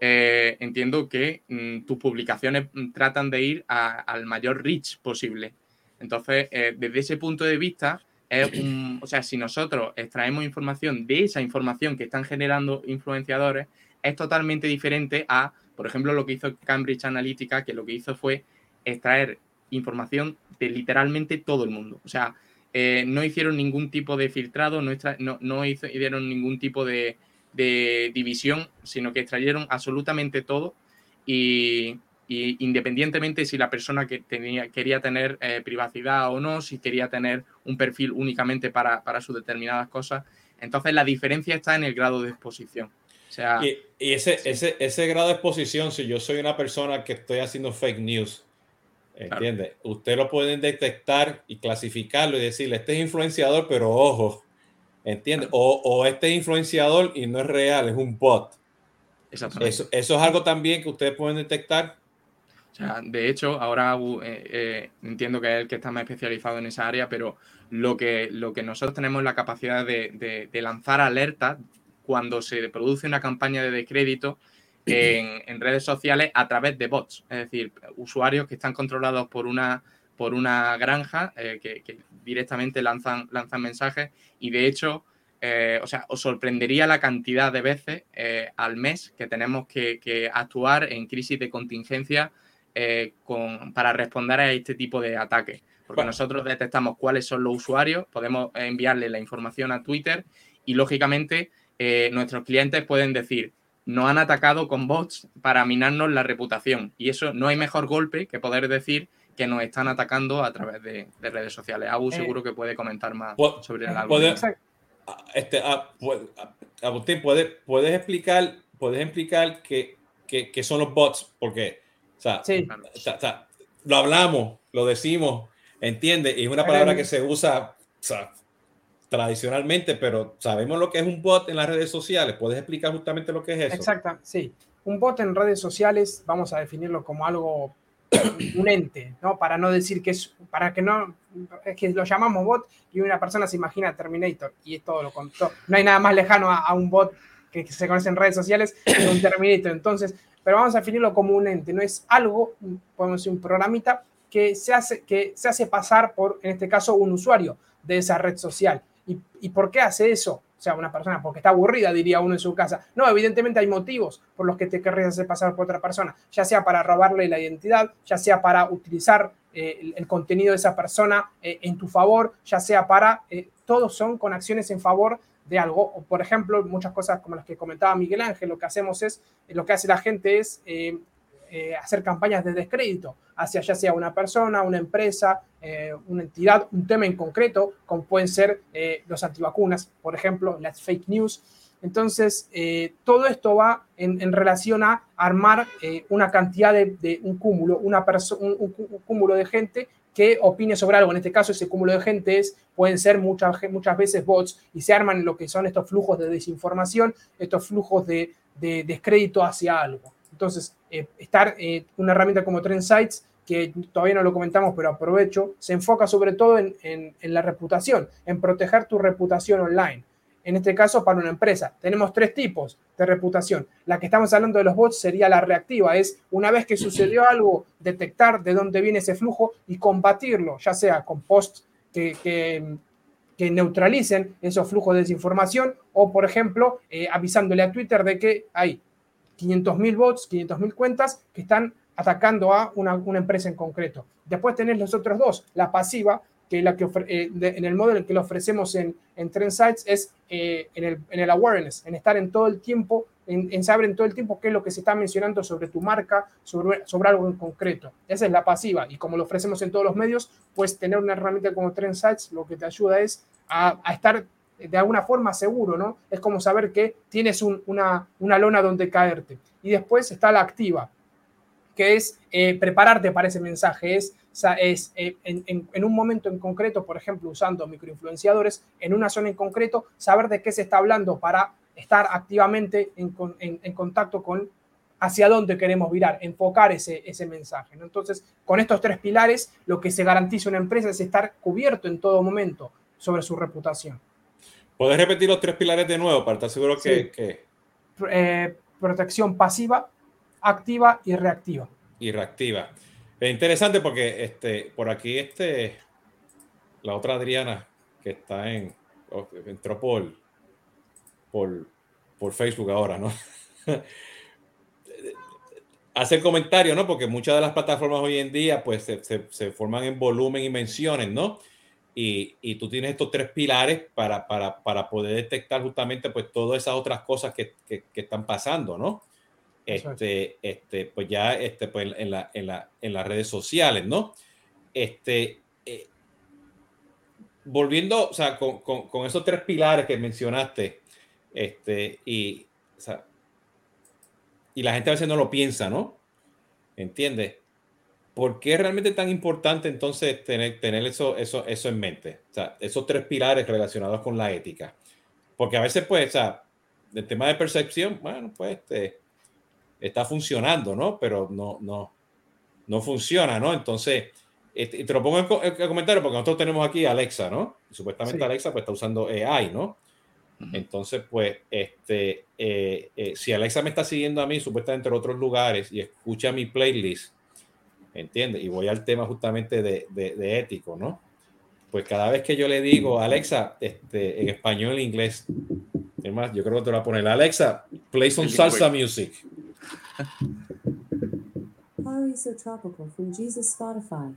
eh, entiendo que mm, tus publicaciones mm, tratan de ir al mayor reach posible. Entonces, desde ese punto de vista, o sea, si nosotros extraemos información de esa información que están generando influenciadores, es totalmente diferente a, por ejemplo, lo que hizo Cambridge Analytica, que lo que hizo fue extraer información de literalmente todo el mundo. O sea, eh, no hicieron ningún tipo de filtrado, no, no, hicieron ningún tipo de, de división, sino que extrayeron absolutamente todo y, y independientemente si la persona que tenía, quería tener eh, privacidad o no, si quería tener un perfil únicamente para, para, sus determinadas cosas. Entonces la diferencia está en el grado de exposición. O sea, y, ese, ese, ese, grado de exposición, si yo soy una persona que estoy haciendo fake news, ¿entiende? Usted lo pueden detectar y clasificarlo y decirle, este es influenciador, pero ojo, ¿entiende? O, o este es influenciador y no es real, es un bot. Eso, eso es algo también que ustedes pueden detectar o sea, de hecho, ahora eh, eh, entiendo que es el que está más especializado en esa área, pero lo que, lo que nosotros tenemos la capacidad de, lanzar alertas cuando se produce una campaña de descrédito en, redes sociales a través de bots, es decir, usuarios que están controlados por una, por una granja eh, que, directamente lanzan, lanzan mensajes. Y de hecho, o sea, os sorprendería la cantidad de veces al mes que tenemos que, que actuar en crisis de contingencia eh, con, para responder a este tipo de ataques. Porque nosotros detectamos cuáles son los usuarios, podemos enviarle la información a Twitter y lógicamente eh, nuestros clientes pueden decir, nos han atacado con bots para minarnos la reputación. Y eso no hay mejor golpe que poder decir que nos están atacando a través de, redes sociales. Abu eh, seguro que puede comentar más sobre el algoritmo. Este, Agustín, ¿puedes, puedes explicar, puedes explicar qué, qué son los bots? Porque sea, lo hablamos, lo decimos, ¿entiendes? Y es una palabra que se usa tradicionalmente, pero sabemos lo que es un bot en las redes sociales. ¿Puedes explicar justamente lo que es eso? Exacto, sí. Un bot en redes sociales, vamos a definirlo como algo, un ente, ¿no? Para no decir que es, para que no, es que lo llamamos bot y una persona se imagina Terminator y es todo lo contrario. No hay nada más lejano a, un bot que se conoce en redes sociales que un Terminator. Entonces, pero vamos a definirlo como un ente, no es algo, podemos decir un programita que se hace, que se hace pasar por, en este caso, un usuario de esa red social. ¿Y, ¿Y por qué hace eso? O sea, una persona porque está aburrida, diría uno en su casa. No, evidentemente hay motivos por los que te querrías hacer pasar por otra persona, ya sea para robarle la identidad, ya sea para utilizar eh, el, contenido de esa persona eh, en tu favor, ya sea para, eh, todos son con acciones en favor de algo. Por ejemplo, muchas cosas como las que comentaba Miguel Ángel, lo que hacemos es, lo que hace la gente es eh, eh, hacer campañas de descrédito hacia ya sea una persona, una empresa, eh, una entidad, un tema en concreto, como pueden ser los antivacunas, por ejemplo, las fake news. Entonces, todo esto va en, relación a armar una cantidad de, un cúmulo, una un, un, cúmulo de gente que opine sobre algo. En este caso, ese cúmulo de gente es, pueden ser muchas, muchas veces bots y se arman lo que son estos flujos de desinformación, estos flujos de, descrédito hacia algo. Entonces, eh, estar eh, una herramienta como Trend Sites, que todavía no lo comentamos, pero aprovecho, se enfoca sobre todo en, en la reputación, en proteger tu reputación online en este caso para una empresa. Tenemos tres tipos de reputación. La que estamos hablando de los bots sería la reactiva, es una vez que sucedió algo, detectar de dónde viene ese flujo y combatirlo, ya sea con posts que, que, neutralicen esos flujos de desinformación o, por ejemplo, eh, avisándole a Twitter de que hay 500.000 bots, 500.000 cuentas que están atacando a una, empresa en concreto. Después tenés los otros dos, la pasiva, que la que eh, en el modo en el que lo ofrecemos en, en Trend es eh, en, el, en, el, awareness, en estar en todo el tiempo, en, saber en todo el tiempo qué es lo que se está mencionando sobre tu marca, sobre, sobre algo en concreto. Esa es la pasiva y como lo ofrecemos en todos los medios, pues tener una herramienta como Trend Sites lo que te ayuda es a estar de alguna forma seguro, ¿no? Es como saber que tienes una, una lona donde caerte. Y después está la activa, que es eh, prepararte para ese mensaje, es, es eh, en, un momento en concreto, por ejemplo, usando microinfluenciadores, en una zona en concreto, saber de qué se está hablando para estar activamente en, contacto con hacia dónde queremos virar, enfocar ese, ese mensaje. Entonces, con estos tres pilares, lo que se garantiza una empresa es estar cubierto en todo momento sobre su reputación. ¿Puedes repetir los tres pilares de nuevo para estar seguro que... Eh, protección pasiva, activa y reactiva. Y reactiva. Es interesante porque este, por aquí este, la otra Adriana que está en, entró por, por, Facebook ahora, ¿no? Hace el comentario, ¿no? Porque muchas de las plataformas hoy en día pues se, forman en volumen y menciones, ¿no? Y, y, tú tienes estos tres pilares para, para, para, poder detectar justamente pues todas esas otras cosas que, que, que están pasando, ¿no? este, este, pues ya este, pues en, la, en, la, en las redes sociales, ¿no? Este, eh, volviendo, o sea, con, con, con, esos tres pilares que mencionaste, este, y, o sea, y la gente a veces no lo piensa, ¿no? ¿Entiendes? ¿Por qué es realmente tan importante entonces tener, tener eso, eso, eso en mente? O sea, esos tres pilares relacionados con la ética. Porque a veces, pues, o sea, el tema de percepción, bueno, pues, este, está funcionando, ¿no? Pero no, no, no funciona, ¿no? Entonces, este, te lo pongo en, el comentario porque nosotros tenemos aquí Alexa, ¿no? supuestamente Alexa pues está usando AI, ¿no? Entonces, pues, este, eh, eh, si Alexa me está siguiendo a mí, supuestamente en otros lugares, y escucha mi playlist, ¿entiendes? Y voy al tema justamente de, de, ético, ¿no? Pues cada vez que yo le digo, Alexa, este, en español e inglés, es más, yo creo que te lo voy a poner, Alexa, play some salsa music. How so tropical from Jesus Spotify?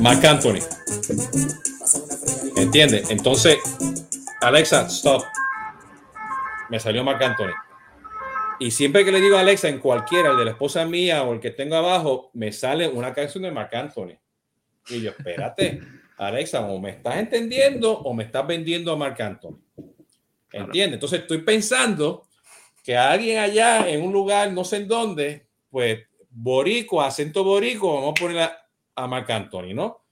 Mark Anthony. ¿Entiende? Entonces, Alexa, stop. Me salió Mark Anthony. Y siempre que le digo a Alexa, en cualquiera, el de la esposa mía o el que tengo abajo, me sale una canción de Mark Anthony. Y yo, espérate, Alexa, o me estás entendiendo o me estás vendiendo a Mark Anthony. ¿Entiendes? Entonces estoy pensando que alguien allá en un lugar, no sé en dónde, pues borico, acento borico, vamos a poner a, a Marc Anthony, ¿no?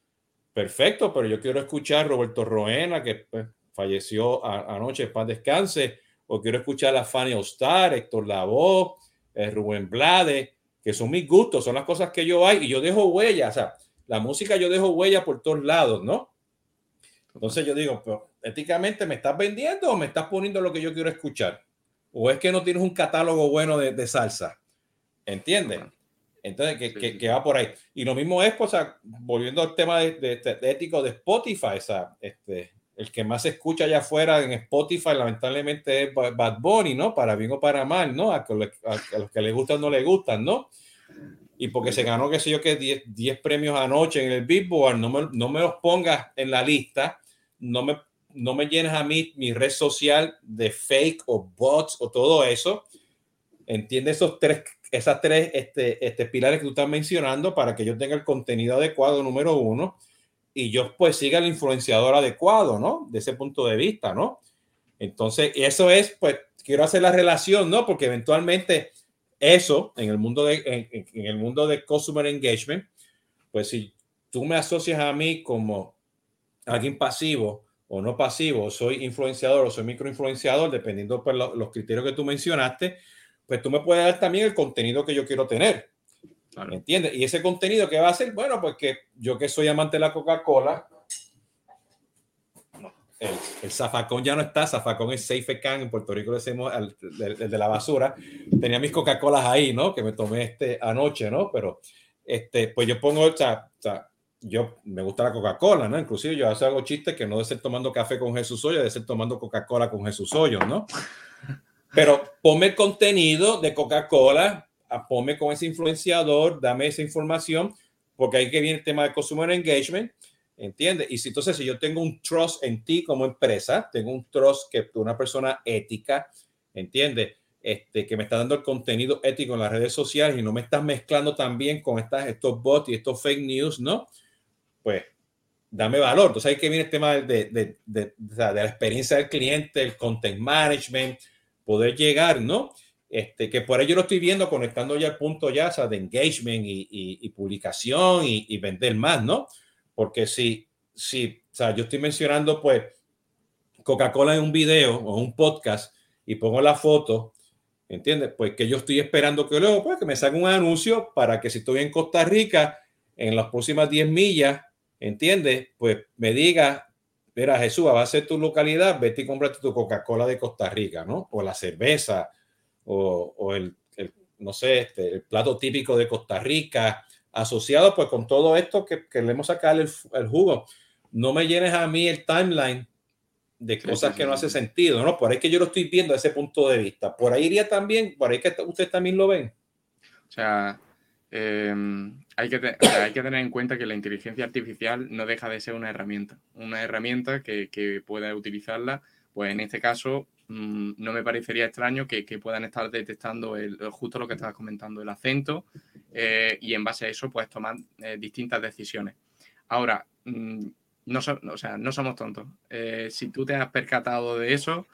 Perfecto, pero yo quiero escuchar a Roberto Roena, que pues, falleció anoche, paz descanse, o quiero escuchar a Fanny Ostar, Héctor Lavoe, eh, Rubén Blade, que son mis gustos, son las cosas que yo hay y yo dejo huella, o sea, la música yo dejo huella por todos lados, ¿no? Entonces yo digo, pero éticamente me estás vendiendo o me estás poniendo lo que yo quiero escuchar? ¿O es que no tienes un catálogo bueno de, de salsa? ¿Entiendes? Entonces, que, que, va por ahí. Y lo mismo es, pues, volviendo al tema de, de, ético de Spotify, o sea, este, el que más se escucha allá afuera en Spotify, lamentablemente, es Bad Bunny, ¿no? Para bien o para mal, ¿no? A, los que les gustan no les gustan, ¿no? Y porque se ganó, qué sé yo, que 10, premios anoche en el Billboard, no me, no me los pongas en la lista, no me, no me llenes a mí mi red social de fake o bots o todo eso. Entiende esos tres esas tres este, este, pilares que tú estás mencionando para que yo tenga el contenido adecuado, número uno, y yo pues siga el influenciador adecuado, ¿no? De ese punto de vista, ¿no? Entonces, eso es, pues, quiero hacer la relación, ¿no? Porque eventualmente eso, en el mundo de, en, el mundo de customer engagement, pues si tú me asocias a mí como alguien pasivo o no pasivo, soy influenciador o soy microinfluenciador, dependiendo de pues, los criterios que tú mencionaste, pues tú me puedes dar también el contenido que yo quiero tener. ¿Me entiendes? Y ese contenido que va a ser, bueno, pues que yo que soy amante de la Coca-Cola, el, zafacón ya no está, zafacón es Safe Can, en Puerto Rico le decimos el, de la basura. Tenía mis Coca-Colas ahí, ¿no? Que me tomé este anoche, ¿no? Pero, este, pues yo pongo, o sea, yo me gusta la Coca-Cola, ¿no? Inclusive yo hago chistes que no de ser tomando café con Jesús Hoyo, de ser tomando Coca-Cola con Jesús Hoyo, ¿no? Pero ponme contenido de Coca-Cola, ponme con ese influenciador, dame esa información, porque ahí que viene el tema de consumer engagement, ¿entiendes? Y si entonces si yo tengo un trust en ti como empresa, tengo un trust que tú una persona ética, ¿entiendes? Este, que me está dando el contenido ético en las redes sociales y no me estás mezclando también con estas, estos bots y estos fake news, ¿no? Pues dame valor. Entonces ahí que viene el tema de, de, de, de, la experiencia del cliente, el content management, poder llegar, ¿no? Este, que por ello lo estoy viendo conectando ya el punto ya, o de engagement y, y, publicación y, y, vender más, ¿no? Porque si, si, o sea, yo estoy mencionando pues Coca-Cola en un video o un podcast y pongo la foto, ¿entiendes? Pues que yo estoy esperando que luego, pues que me salga un anuncio para que si estoy en Costa Rica en las próximas 10 millas, ¿entiendes? Pues me diga, mira, Jesús, va a ser tu localidad, vete y cómprate tu Coca-Cola de Costa Rica, ¿no? O la cerveza, o, el, no sé, este, el plato típico de Costa Rica, asociado pues con todo esto que queremos sacar el, el, jugo. No me llenes a mí el timeline de cosas que no hace sentido, ¿no? Por ahí que yo lo estoy viendo desde ese punto de vista. Por ahí iría también, por ahí que ustedes también lo ven. O sea, Em, hay, que hay que tener en cuenta que la inteligencia artificial no deja de ser una herramienta, una herramienta que, que pueda utilizarla, pues en este caso mm, no me parecería extraño que, puedan estar detectando el, justo lo que estabas comentando, el acento, eh, y en base a eso pues tomar eh, distintas decisiones. Ahora, mm, no, o sea, no somos tontos. Eh, si tú te has percatado de eso,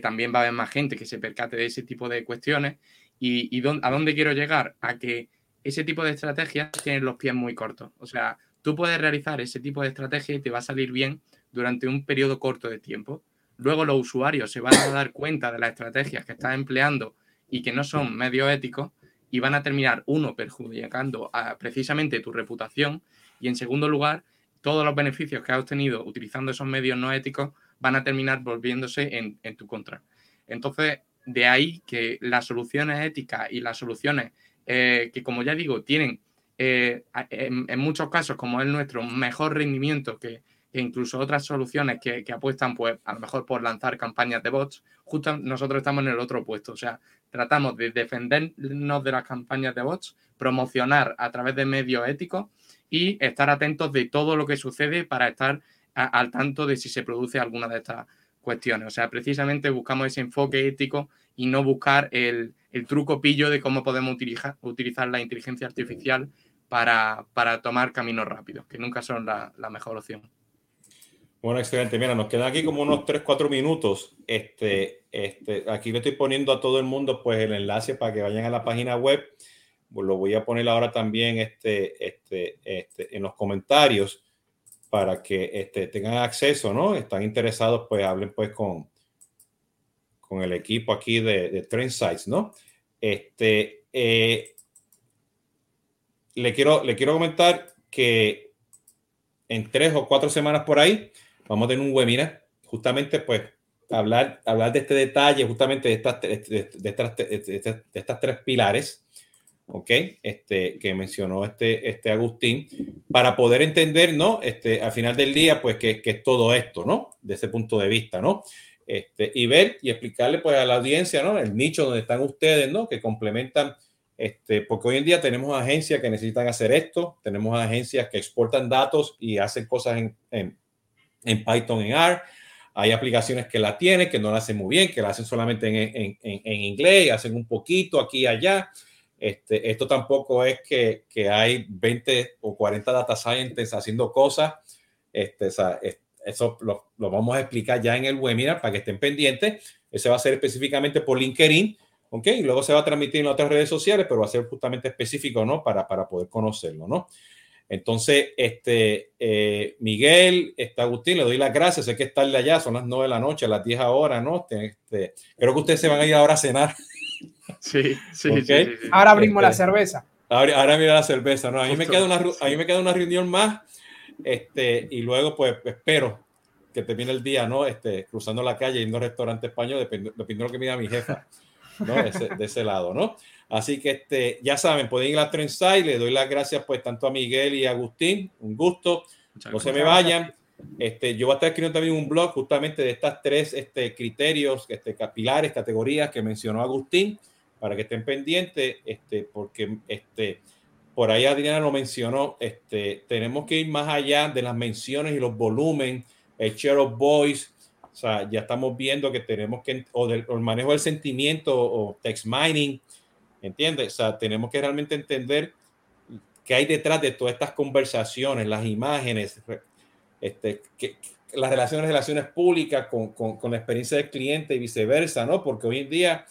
también va a haber más gente que se percate de ese tipo de cuestiones. ¿Y, y a dónde quiero llegar? A que ese tipo de estrategias tienen los pies muy cortos. O sea, tú puedes realizar ese tipo de estrategia y te va a salir bien durante un periodo corto de tiempo. Luego los usuarios se van a dar cuenta de las estrategias que estás empleando y que no son medios éticos y van a terminar, uno, perjudicando precisamente tu reputación y en segundo lugar, todos los beneficios que has obtenido utilizando esos medios no éticos van a terminar volviéndose en, en tu contra. Entonces, de ahí que las soluciones éticas y las soluciones eh, que como ya digo, tienen eh, en, muchos casos, como es nuestro, mejor rendimiento que, incluso otras soluciones que, apuestan, pues a lo mejor por lanzar campañas de bots, justo nosotros estamos en el otro puesto. O sea, tratamos de defendernos de las campañas de bots, promocionar a través de medios éticos y estar atentos de todo lo que sucede para estar al tanto de si se produce alguna de estas cuestiones. O sea, precisamente buscamos ese enfoque ético y no buscar el, el truco pillo de cómo podemos utilizar, utilizar la inteligencia artificial para, tomar caminos rápidos, que nunca son la, mejor opción. Bueno, excelente. Mira, nos quedan aquí como unos 3, 4 minutos. Este, este, aquí le estoy poniendo a todo el mundo pues el enlace para que vayan a la página web. Pues lo voy a poner ahora también este, este, este, en los comentarios para que este, tengan acceso, ¿no? Están interesados, pues hablen pues con, con el equipo aquí de, de Trend Sites, ¿no? Este, eh, le, quiero, le quiero comentar que en tres o cuatro semanas por ahí vamos a tener un webinar, justamente pues hablar, hablar de este detalle, justamente de estas, de, estas, de estas tres pilares, ¿ok? Este, que mencionó este, este Agustín, para poder entender, ¿no? Este, al final del día, pues, que, que es todo esto, ¿no? De ese punto de vista, ¿no? Este, y ver y explicarle pues a la audiencia, ¿no? El nicho donde están ustedes, ¿no? Que complementan, este, porque hoy en día tenemos agencias que necesitan hacer esto, tenemos agencias que exportan datos y hacen cosas en, en en Python, en R. Hay aplicaciones que la tienen, que no la hacen muy bien, que la hacen solamente en, en, en, inglés, hacen un poquito aquí y allá. Este, esto tampoco es que, que, hay 20 o 40 data scientists haciendo cosas. Este, eso lo, lo, vamos a explicar ya en el webinar para que estén pendientes. Ese va a ser específicamente por LinkedIn, ¿ok? Y luego se va a transmitir en otras redes sociales, pero va a ser justamente específico, ¿no? Para, para poder conocerlo, ¿no? Entonces, este, eh, Miguel, este, Agustín, le doy las gracias. Sé que estarle allá, son las 9 de la noche, a las 10 ahora, ¿no? Este, creo que ustedes se van a ir ahora a cenar. Sí, sí, sí, Ahora abrimos la este, cerveza. Ahora, ahora mira la cerveza, ¿no? A mí, me queda una, a mí me queda una reunión más, este, y luego, pues, espero que termine el día, ¿no? Este, cruzando la calle, yendo a un restaurante español, dependiendo, de lo que me diga mi jefa, ¿no? de ese lado, ¿no? Así que este, ya saben, pueden ir a Trendside. Le doy las gracias pues tanto a Miguel y a Agustín. Un gusto. no se me vayan. Este, yo voy a estar escribiendo también un blog justamente de estas tres este, criterios, este, pilares, categorías que mencionó Agustín, para que estén pendientes, este, porque este, por ahí Adriana lo mencionó, este, tenemos que ir más allá de las menciones y los volúmenes, el share of voice, o sea, ya estamos viendo que tenemos que, o, del, o el manejo del sentimiento o text mining, ¿Entiendes? O sea, tenemos que realmente entender qué hay detrás de todas estas conversaciones, las imágenes, este, que, las relaciones, relaciones públicas con, con, con, la experiencia del cliente y viceversa, ¿no? Porque hoy en día,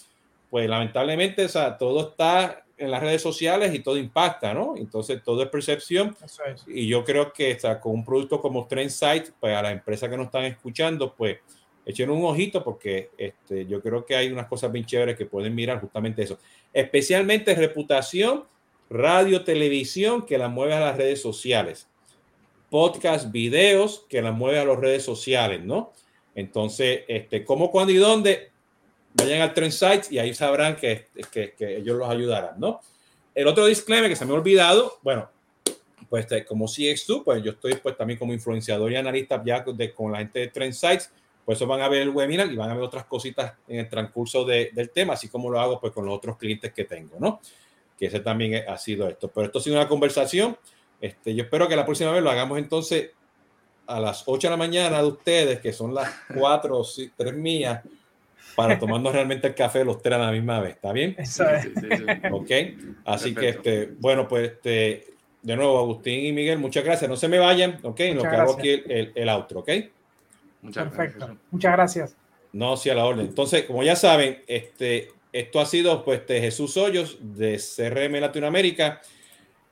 pues lamentablemente, o sea, todo está en las redes sociales y todo impacta, ¿no? Entonces, todo es percepción. Es. Y yo creo que sea, con un producto como Trendsight, pues a las empresas que nos están escuchando, pues echen un ojito porque este, yo creo que hay unas cosas bien chéveres que pueden mirar justamente eso. Especialmente reputación, radio, televisión que la mueve a las redes sociales. Podcast, videos que la mueve a las redes sociales, ¿no? Entonces, este, cómo, cuándo y dónde, vayan al Trend Sites y ahí sabrán que, que, que, ellos los ayudarán, ¿no? El otro disclaimer que se me ha olvidado, bueno, pues como CX2, pues yo estoy pues también como influenciador y analista ya de, con la gente de Trend Sites por eso van a ver el webinar y van a ver otras cositas en el transcurso de, del tema, así como lo hago pues con los otros clientes que tengo, ¿no? Que ese también ha sido esto. Pero esto ha sido una conversación. Este, yo espero que la próxima vez lo hagamos entonces a las 8 de la mañana de ustedes, que son las 4 o 3 mías, para tomarnos realmente el café los tres a la misma vez. ¿Está bien? Eso es. Sí, sí, sí. Ok. Así Perfecto. que, este, bueno, pues este, de nuevo, Agustín y Miguel, muchas gracias. No se me vayan, ¿ok? En lo que gracias. hago aquí el, el, el outro, ¿ok? Muchas Perfecto. Gracias. Muchas gracias. No, sí, a la orden. Entonces, como ya saben, este, esto ha sido pues de Jesús Hoyos de CRM Latinoamérica.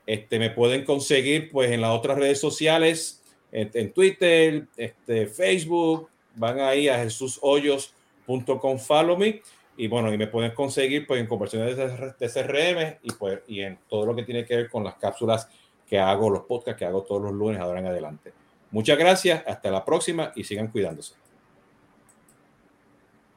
Este, me pueden conseguir pues en las otras redes sociales, en, en Twitter, este, Facebook, van ahí a jesushoyos.com, follow me. Y bueno, y me pueden conseguir pues en conversiones de CRM y pues y en todo lo que tiene que ver con las cápsulas que hago, los podcasts que hago todos los lunes ahora en adelante. Muchas gracias, hasta la próxima y sigan cuidándose.